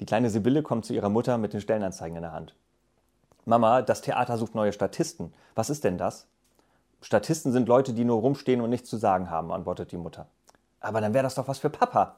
Die kleine Sibylle kommt zu ihrer Mutter mit den Stellenanzeigen in der Hand. Mama, das Theater sucht neue Statisten. Was ist denn das? Statisten sind Leute, die nur rumstehen und nichts zu sagen haben, antwortet die Mutter. Aber dann wäre das doch was für Papa.